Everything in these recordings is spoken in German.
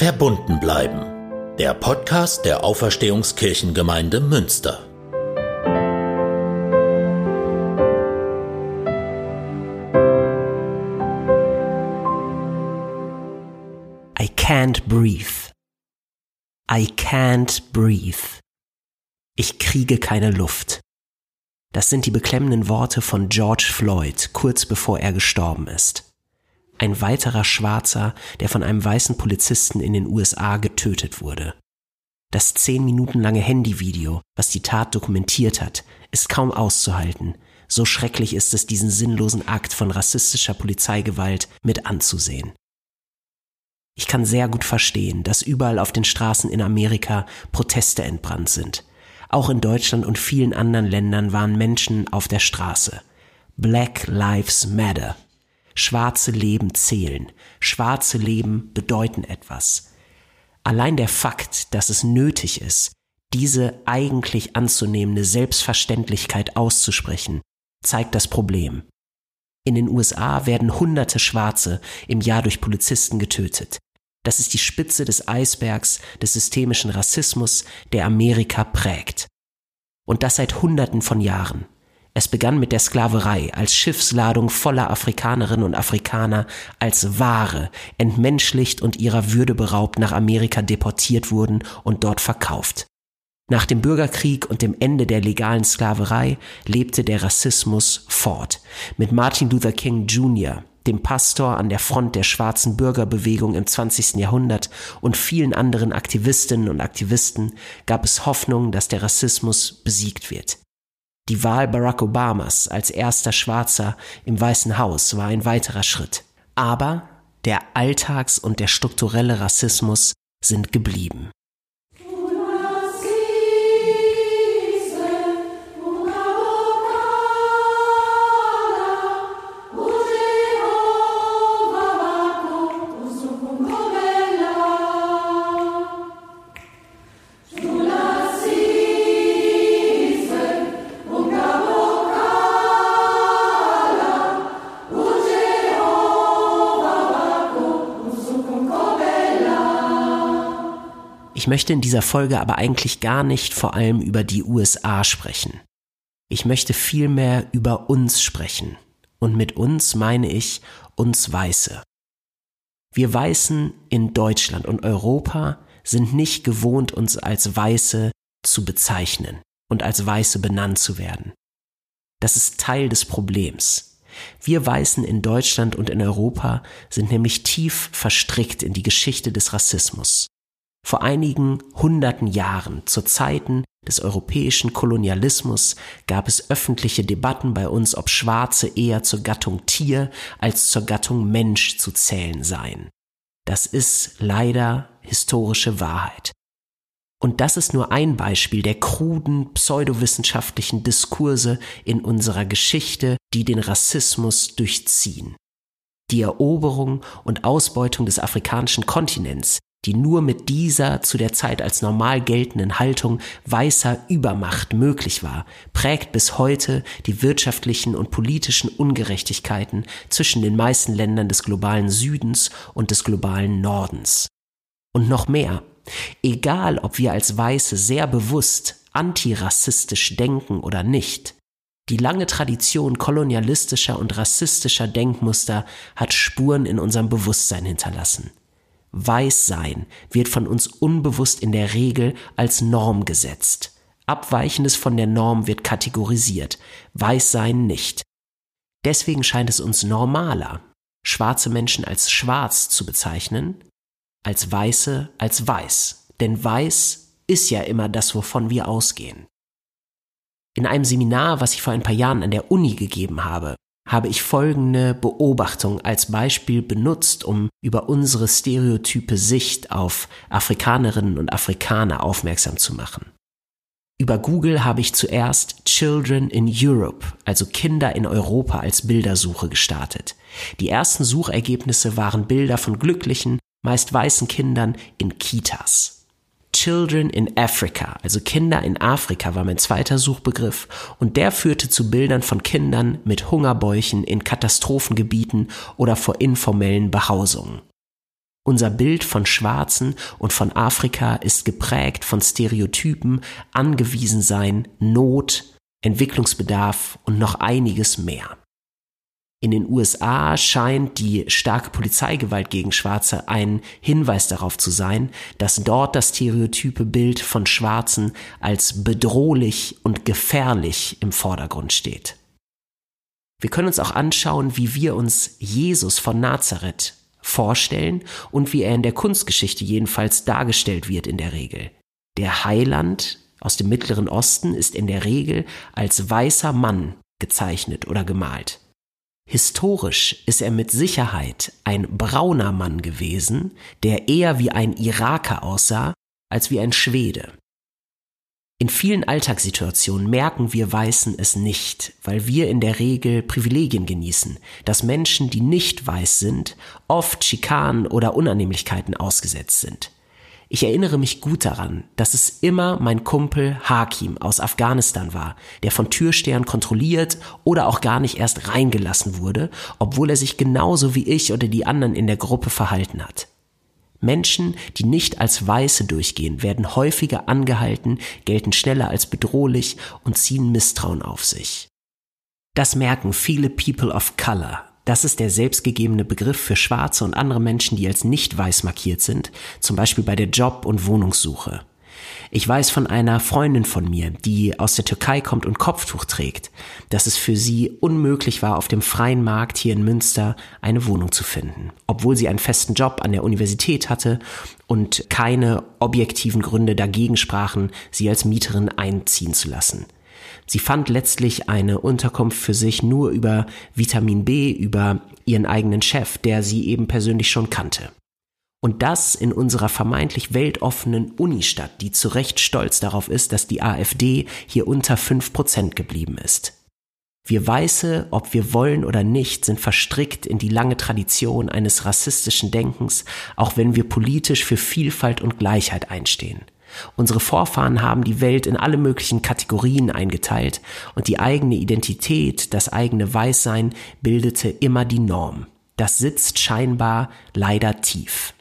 Verbunden bleiben. Der Podcast der Auferstehungskirchengemeinde Münster. I can't breathe. I can't breathe. Ich kriege keine Luft. Das sind die beklemmenden Worte von George Floyd kurz bevor er gestorben ist. Ein weiterer Schwarzer, der von einem weißen Polizisten in den USA getötet wurde. Das zehn Minuten lange Handyvideo, was die Tat dokumentiert hat, ist kaum auszuhalten. So schrecklich ist es, diesen sinnlosen Akt von rassistischer Polizeigewalt mit anzusehen. Ich kann sehr gut verstehen, dass überall auf den Straßen in Amerika Proteste entbrannt sind. Auch in Deutschland und vielen anderen Ländern waren Menschen auf der Straße. Black Lives Matter. Schwarze Leben zählen. Schwarze Leben bedeuten etwas. Allein der Fakt, dass es nötig ist, diese eigentlich anzunehmende Selbstverständlichkeit auszusprechen, zeigt das Problem. In den USA werden hunderte Schwarze im Jahr durch Polizisten getötet. Das ist die Spitze des Eisbergs des systemischen Rassismus, der Amerika prägt. Und das seit Hunderten von Jahren. Es begann mit der Sklaverei als Schiffsladung voller Afrikanerinnen und Afrikaner als Ware, entmenschlicht und ihrer Würde beraubt nach Amerika deportiert wurden und dort verkauft. Nach dem Bürgerkrieg und dem Ende der legalen Sklaverei lebte der Rassismus fort. Mit Martin Luther King Jr., dem Pastor an der Front der schwarzen Bürgerbewegung im 20. Jahrhundert und vielen anderen Aktivistinnen und Aktivisten gab es Hoffnung, dass der Rassismus besiegt wird. Die Wahl Barack Obamas als erster Schwarzer im Weißen Haus war ein weiterer Schritt. Aber der Alltags- und der strukturelle Rassismus sind geblieben. Ich möchte in dieser Folge aber eigentlich gar nicht vor allem über die USA sprechen. Ich möchte vielmehr über uns sprechen. Und mit uns meine ich uns Weiße. Wir Weißen in Deutschland und Europa sind nicht gewohnt, uns als Weiße zu bezeichnen und als Weiße benannt zu werden. Das ist Teil des Problems. Wir Weißen in Deutschland und in Europa sind nämlich tief verstrickt in die Geschichte des Rassismus. Vor einigen hunderten Jahren, zu Zeiten des europäischen Kolonialismus, gab es öffentliche Debatten bei uns, ob Schwarze eher zur Gattung Tier als zur Gattung Mensch zu zählen seien. Das ist leider historische Wahrheit. Und das ist nur ein Beispiel der kruden pseudowissenschaftlichen Diskurse in unserer Geschichte, die den Rassismus durchziehen. Die Eroberung und Ausbeutung des afrikanischen Kontinents, die nur mit dieser zu der Zeit als normal geltenden Haltung weißer Übermacht möglich war, prägt bis heute die wirtschaftlichen und politischen Ungerechtigkeiten zwischen den meisten Ländern des globalen Südens und des globalen Nordens. Und noch mehr, egal ob wir als Weiße sehr bewusst antirassistisch denken oder nicht, die lange Tradition kolonialistischer und rassistischer Denkmuster hat Spuren in unserem Bewusstsein hinterlassen. Weißsein wird von uns unbewusst in der Regel als Norm gesetzt. Abweichendes von der Norm wird kategorisiert, Weißsein nicht. Deswegen scheint es uns normaler, schwarze Menschen als schwarz zu bezeichnen, als Weiße als weiß. Denn weiß ist ja immer das, wovon wir ausgehen. In einem Seminar, was ich vor ein paar Jahren an der Uni gegeben habe, habe ich folgende Beobachtung als Beispiel benutzt, um über unsere stereotype Sicht auf Afrikanerinnen und Afrikaner aufmerksam zu machen. Über Google habe ich zuerst Children in Europe, also Kinder in Europa als Bildersuche gestartet. Die ersten Suchergebnisse waren Bilder von glücklichen, meist weißen Kindern in Kitas. Children in Africa, also Kinder in Afrika war mein zweiter Suchbegriff und der führte zu Bildern von Kindern mit Hungerbäuchen in Katastrophengebieten oder vor informellen Behausungen. Unser Bild von Schwarzen und von Afrika ist geprägt von Stereotypen, Angewiesensein, Not, Entwicklungsbedarf und noch einiges mehr. In den USA scheint die starke Polizeigewalt gegen Schwarze ein Hinweis darauf zu sein, dass dort das stereotype Bild von Schwarzen als bedrohlich und gefährlich im Vordergrund steht. Wir können uns auch anschauen, wie wir uns Jesus von Nazareth vorstellen und wie er in der Kunstgeschichte jedenfalls dargestellt wird in der Regel. Der Heiland aus dem Mittleren Osten ist in der Regel als weißer Mann gezeichnet oder gemalt. Historisch ist er mit Sicherheit ein brauner Mann gewesen, der eher wie ein Iraker aussah als wie ein Schwede. In vielen Alltagssituationen merken wir Weißen es nicht, weil wir in der Regel Privilegien genießen, dass Menschen, die nicht weiß sind, oft Schikanen oder Unannehmlichkeiten ausgesetzt sind. Ich erinnere mich gut daran, dass es immer mein Kumpel Hakim aus Afghanistan war, der von Türstern kontrolliert oder auch gar nicht erst reingelassen wurde, obwohl er sich genauso wie ich oder die anderen in der Gruppe verhalten hat. Menschen, die nicht als Weiße durchgehen, werden häufiger angehalten, gelten schneller als bedrohlich und ziehen Misstrauen auf sich. Das merken viele People of Color, das ist der selbstgegebene Begriff für Schwarze und andere Menschen, die als nicht weiß markiert sind, zum Beispiel bei der Job- und Wohnungssuche. Ich weiß von einer Freundin von mir, die aus der Türkei kommt und Kopftuch trägt, dass es für sie unmöglich war, auf dem freien Markt hier in Münster eine Wohnung zu finden, obwohl sie einen festen Job an der Universität hatte und keine objektiven Gründe dagegen sprachen, sie als Mieterin einziehen zu lassen. Sie fand letztlich eine Unterkunft für sich nur über Vitamin B, über ihren eigenen Chef, der sie eben persönlich schon kannte. Und das in unserer vermeintlich weltoffenen Unistadt, die zu Recht stolz darauf ist, dass die AfD hier unter fünf Prozent geblieben ist. Wir Weiße, ob wir wollen oder nicht, sind verstrickt in die lange Tradition eines rassistischen Denkens, auch wenn wir politisch für Vielfalt und Gleichheit einstehen. Unsere Vorfahren haben die Welt in alle möglichen Kategorien eingeteilt und die eigene Identität, das eigene Weißsein bildete immer die Norm. Das sitzt scheinbar leider tief.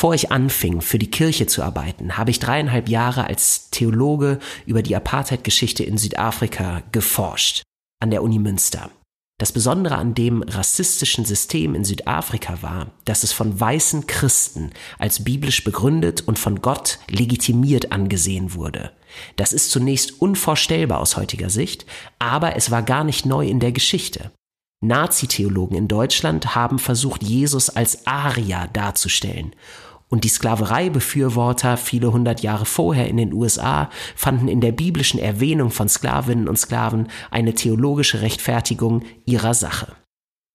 Bevor ich anfing, für die Kirche zu arbeiten, habe ich dreieinhalb Jahre als Theologe über die Apartheid-Geschichte in Südafrika geforscht, an der Uni Münster. Das Besondere an dem rassistischen System in Südafrika war, dass es von weißen Christen als biblisch begründet und von Gott legitimiert angesehen wurde. Das ist zunächst unvorstellbar aus heutiger Sicht, aber es war gar nicht neu in der Geschichte. Nazi-Theologen in Deutschland haben versucht, Jesus als Arier darzustellen und die Sklavereibefürworter viele hundert Jahre vorher in den USA fanden in der biblischen Erwähnung von Sklavinnen und Sklaven eine theologische Rechtfertigung ihrer Sache.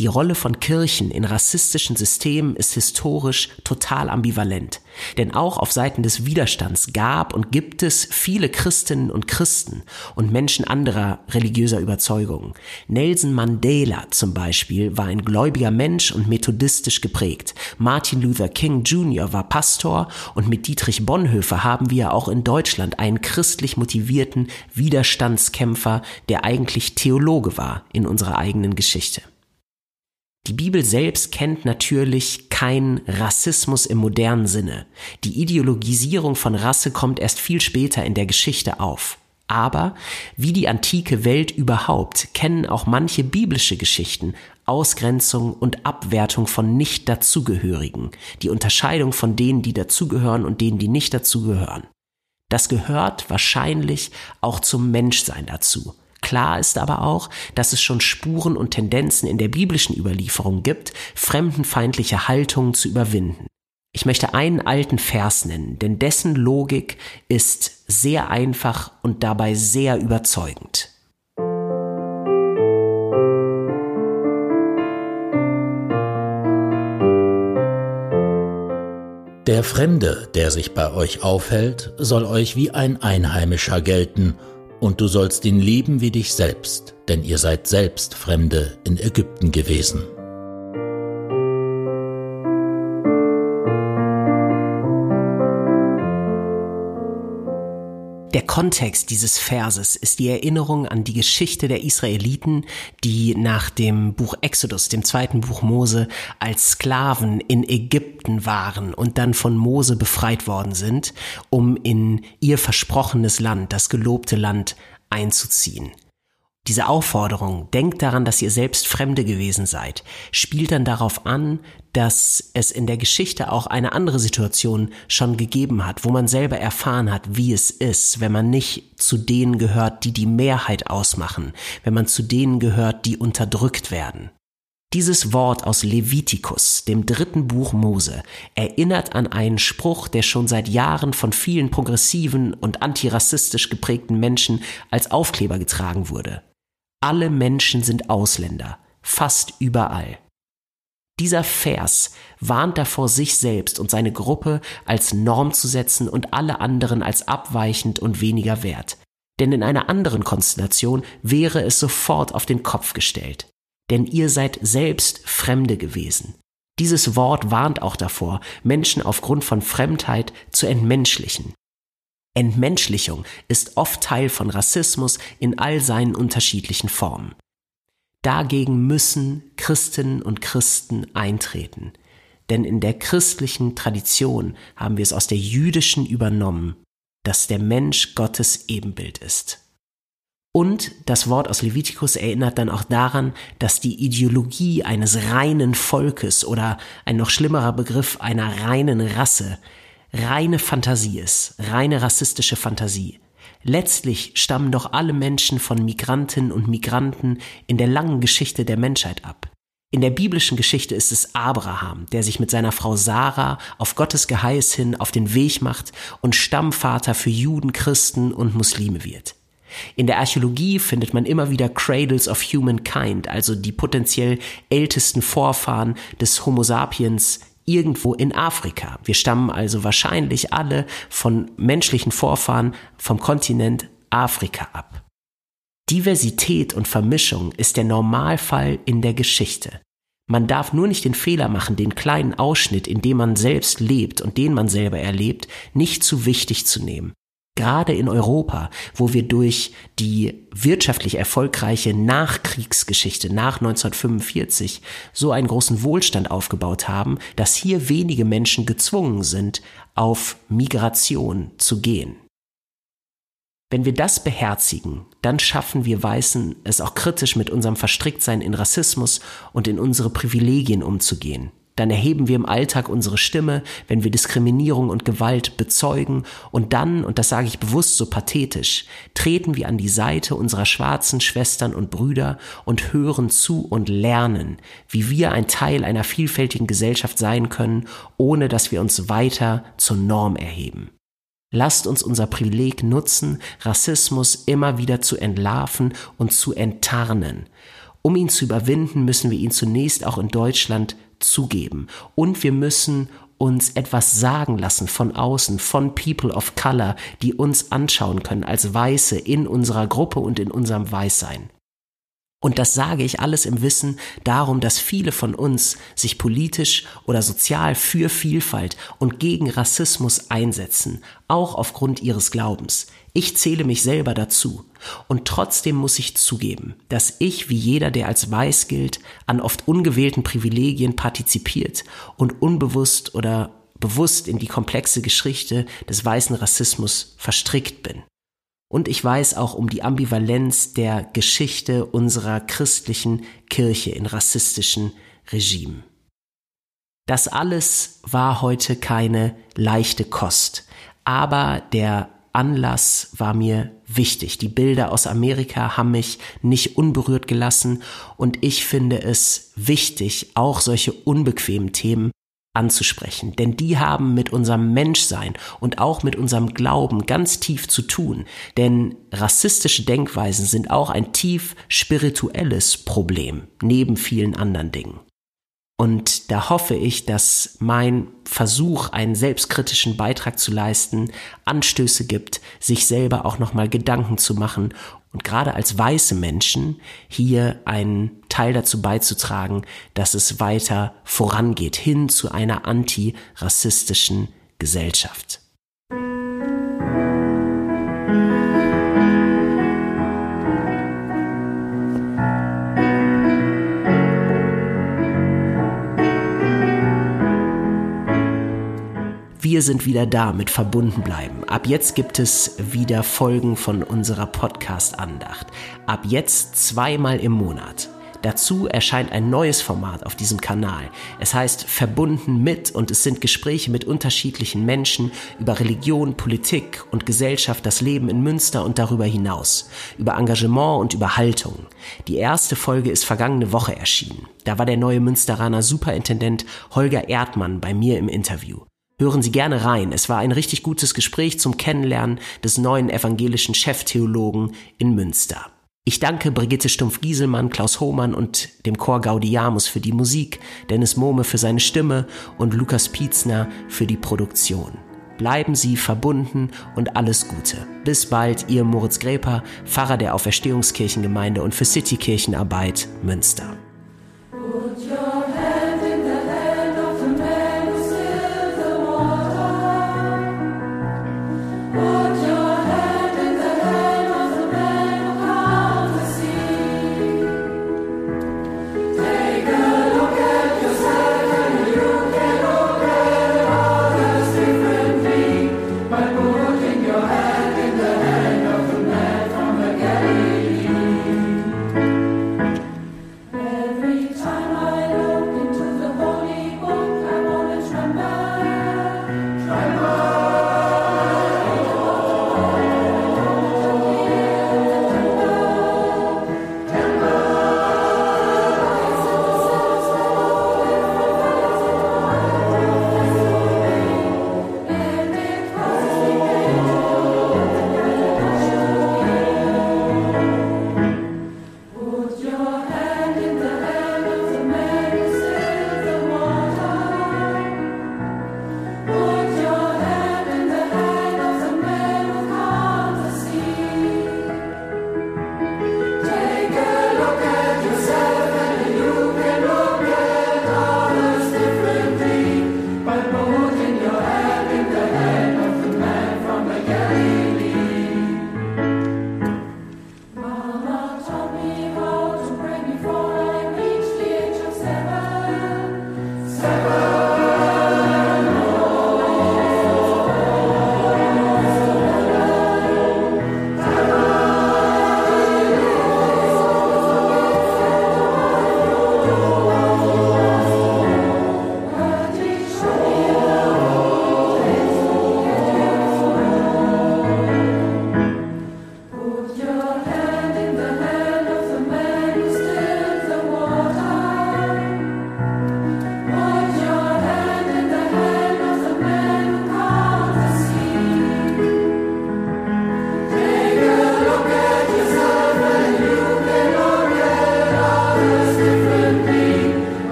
Die Rolle von Kirchen in rassistischen Systemen ist historisch total ambivalent. Denn auch auf Seiten des Widerstands gab und gibt es viele Christinnen und Christen und Menschen anderer religiöser Überzeugungen. Nelson Mandela zum Beispiel war ein gläubiger Mensch und methodistisch geprägt. Martin Luther King Jr. war Pastor und mit Dietrich Bonhoeffer haben wir auch in Deutschland einen christlich motivierten Widerstandskämpfer, der eigentlich Theologe war in unserer eigenen Geschichte. Die Bibel selbst kennt natürlich keinen Rassismus im modernen Sinne. Die Ideologisierung von Rasse kommt erst viel später in der Geschichte auf. Aber wie die antike Welt überhaupt kennen auch manche biblische Geschichten Ausgrenzung und Abwertung von nicht dazugehörigen, die Unterscheidung von denen, die dazugehören und denen, die nicht dazugehören. Das gehört wahrscheinlich auch zum Menschsein dazu. Klar ist aber auch, dass es schon Spuren und Tendenzen in der biblischen Überlieferung gibt, fremdenfeindliche Haltungen zu überwinden. Ich möchte einen alten Vers nennen, denn dessen Logik ist sehr einfach und dabei sehr überzeugend. Der Fremde, der sich bei euch aufhält, soll euch wie ein Einheimischer gelten, und du sollst ihn lieben wie dich selbst, denn ihr seid selbst Fremde in Ägypten gewesen. Der Kontext dieses Verses ist die Erinnerung an die Geschichte der Israeliten, die nach dem Buch Exodus, dem zweiten Buch Mose, als Sklaven in Ägypten waren und dann von Mose befreit worden sind, um in ihr versprochenes Land, das gelobte Land, einzuziehen. Diese Aufforderung, denkt daran, dass ihr selbst Fremde gewesen seid, spielt dann darauf an, dass es in der Geschichte auch eine andere Situation schon gegeben hat, wo man selber erfahren hat, wie es ist, wenn man nicht zu denen gehört, die die Mehrheit ausmachen, wenn man zu denen gehört, die unterdrückt werden. Dieses Wort aus Levitikus, dem dritten Buch Mose, erinnert an einen Spruch, der schon seit Jahren von vielen progressiven und antirassistisch geprägten Menschen als Aufkleber getragen wurde. Alle Menschen sind Ausländer, fast überall. Dieser Vers warnt davor, sich selbst und seine Gruppe als Norm zu setzen und alle anderen als abweichend und weniger wert. Denn in einer anderen Konstellation wäre es sofort auf den Kopf gestellt. Denn ihr seid selbst Fremde gewesen. Dieses Wort warnt auch davor, Menschen aufgrund von Fremdheit zu entmenschlichen. Entmenschlichung ist oft Teil von Rassismus in all seinen unterschiedlichen Formen. Dagegen müssen Christinnen und Christen eintreten, denn in der christlichen Tradition haben wir es aus der jüdischen übernommen, dass der Mensch Gottes Ebenbild ist. Und das Wort aus Levitikus erinnert dann auch daran, dass die Ideologie eines reinen Volkes oder ein noch schlimmerer Begriff einer reinen Rasse reine Fantasie ist, reine rassistische Fantasie. Letztlich stammen doch alle Menschen von Migrantinnen und Migranten in der langen Geschichte der Menschheit ab. In der biblischen Geschichte ist es Abraham, der sich mit seiner Frau Sarah auf Gottes Geheiß hin auf den Weg macht und Stammvater für Juden, Christen und Muslime wird. In der Archäologie findet man immer wieder Cradles of Humankind, also die potenziell ältesten Vorfahren des Homo sapiens irgendwo in Afrika. Wir stammen also wahrscheinlich alle von menschlichen Vorfahren vom Kontinent Afrika ab. Diversität und Vermischung ist der Normalfall in der Geschichte. Man darf nur nicht den Fehler machen, den kleinen Ausschnitt, in dem man selbst lebt und den man selber erlebt, nicht zu wichtig zu nehmen gerade in Europa, wo wir durch die wirtschaftlich erfolgreiche Nachkriegsgeschichte nach 1945 so einen großen Wohlstand aufgebaut haben, dass hier wenige Menschen gezwungen sind, auf Migration zu gehen. Wenn wir das beherzigen, dann schaffen wir Weißen es auch kritisch mit unserem Verstricktsein in Rassismus und in unsere Privilegien umzugehen dann erheben wir im Alltag unsere Stimme, wenn wir Diskriminierung und Gewalt bezeugen und dann, und das sage ich bewusst so pathetisch, treten wir an die Seite unserer schwarzen Schwestern und Brüder und hören zu und lernen, wie wir ein Teil einer vielfältigen Gesellschaft sein können, ohne dass wir uns weiter zur Norm erheben. Lasst uns unser Privileg nutzen, Rassismus immer wieder zu entlarven und zu enttarnen. Um ihn zu überwinden, müssen wir ihn zunächst auch in Deutschland zugeben. Und wir müssen uns etwas sagen lassen von außen, von People of Color, die uns anschauen können als Weiße in unserer Gruppe und in unserem Weißsein. Und das sage ich alles im Wissen darum, dass viele von uns sich politisch oder sozial für Vielfalt und gegen Rassismus einsetzen, auch aufgrund ihres Glaubens. Ich zähle mich selber dazu. Und trotzdem muss ich zugeben, dass ich, wie jeder, der als weiß gilt, an oft ungewählten Privilegien partizipiert und unbewusst oder bewusst in die komplexe Geschichte des weißen Rassismus verstrickt bin. Und ich weiß auch um die Ambivalenz der Geschichte unserer christlichen Kirche in rassistischen Regimen. Das alles war heute keine leichte Kost, aber der Anlass war mir wichtig. Die Bilder aus Amerika haben mich nicht unberührt gelassen und ich finde es wichtig, auch solche unbequemen Themen anzusprechen, denn die haben mit unserem Menschsein und auch mit unserem Glauben ganz tief zu tun, denn rassistische Denkweisen sind auch ein tief spirituelles Problem, neben vielen anderen Dingen. Und da hoffe ich, dass mein Versuch, einen selbstkritischen Beitrag zu leisten, Anstöße gibt, sich selber auch nochmal Gedanken zu machen und gerade als weiße Menschen hier einen Teil dazu beizutragen, dass es weiter vorangeht hin zu einer antirassistischen Gesellschaft. Wir sind wieder da mit verbunden bleiben. Ab jetzt gibt es wieder Folgen von unserer Podcast-Andacht. Ab jetzt zweimal im Monat. Dazu erscheint ein neues Format auf diesem Kanal. Es heißt Verbunden mit und es sind Gespräche mit unterschiedlichen Menschen über Religion, Politik und Gesellschaft, das Leben in Münster und darüber hinaus, über Engagement und über Haltung. Die erste Folge ist vergangene Woche erschienen. Da war der neue Münsteraner Superintendent Holger Erdmann bei mir im Interview. Hören Sie gerne rein. Es war ein richtig gutes Gespräch zum Kennenlernen des neuen evangelischen Cheftheologen in Münster. Ich danke Brigitte Stumpf-Gieselmann, Klaus Hohmann und dem Chor Gaudiamus für die Musik, Dennis Mohme für seine Stimme und Lukas Pietzner für die Produktion. Bleiben Sie verbunden und alles Gute. Bis bald, Ihr Moritz Gräper, Pfarrer der Auferstehungskirchengemeinde und für Citykirchenarbeit Münster.